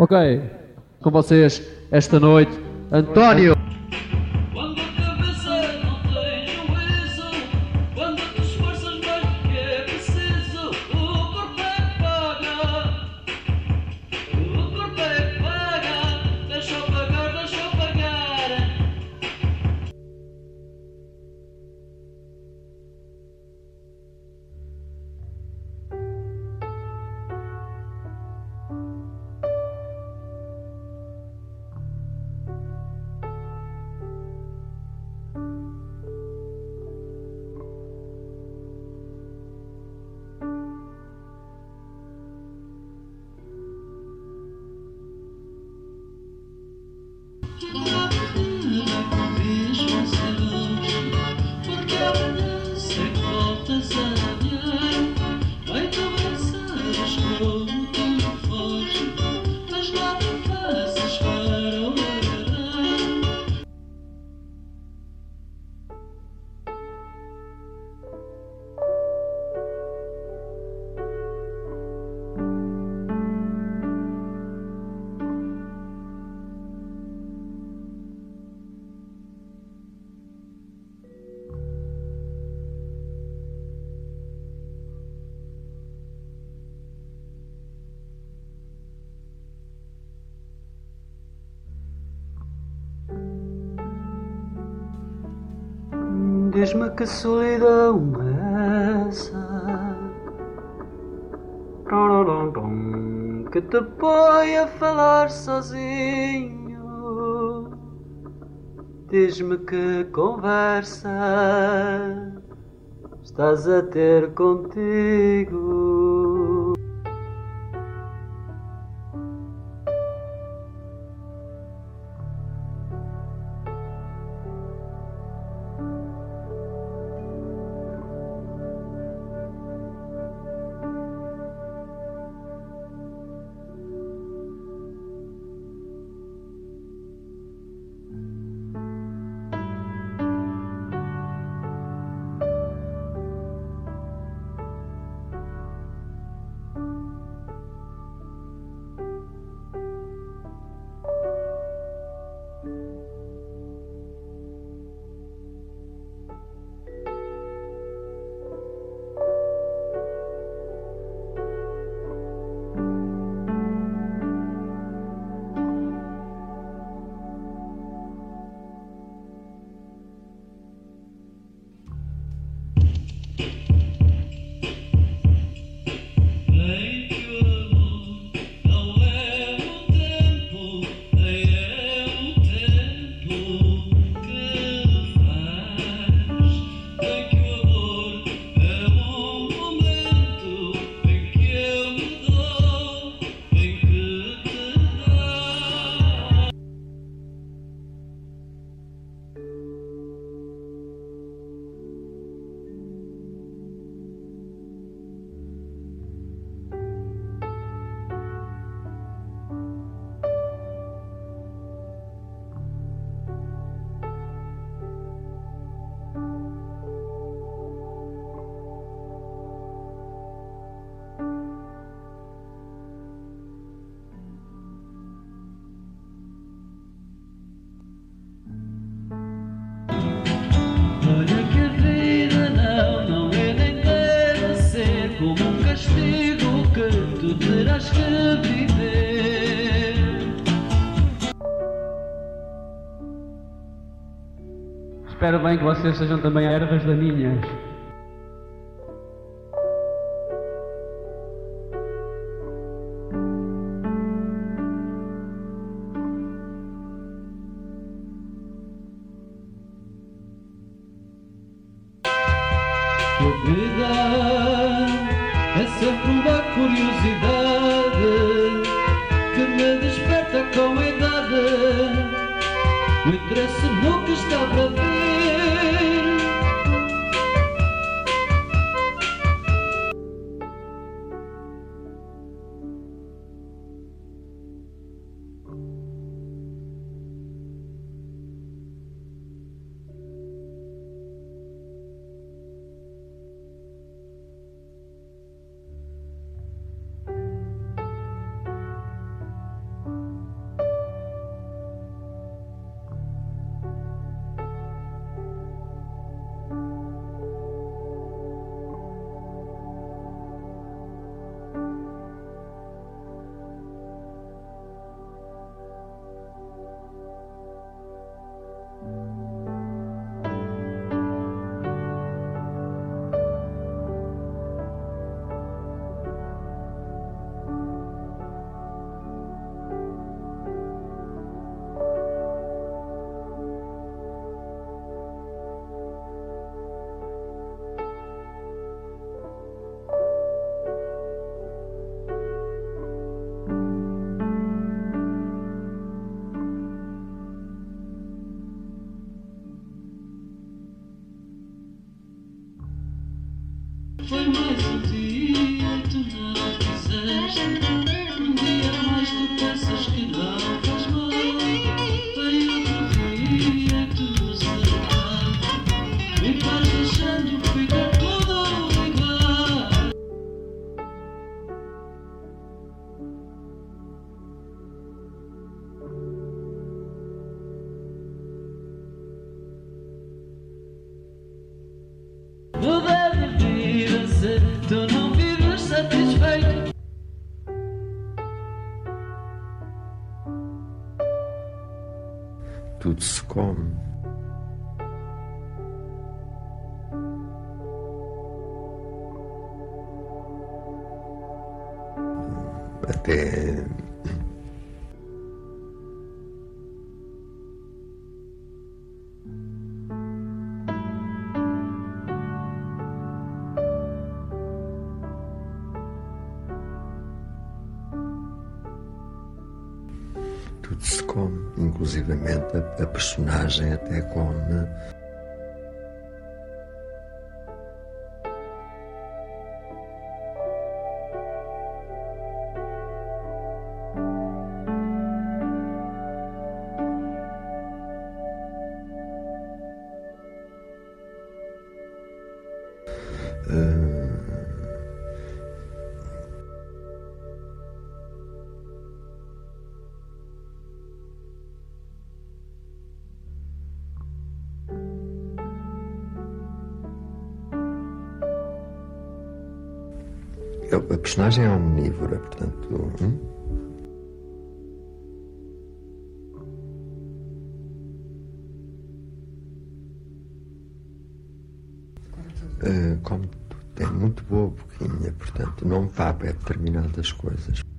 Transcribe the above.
Ok, com vocês esta noite, António. mesmo que solidão é essa que te põe a falar sozinho diz-me que conversa estás a ter contigo Espero bem que vocês sejam também ervas daninhas. A vida é sempre uma curiosidade. Foi mais um dia e tu não fizeste. Tudo se come. Até inclusivamente a, personagem até come. A personagem é omnívora, portanto. hum? Eh, come tudo, é muito boa boquinha, portanto não vape determinadas coisas.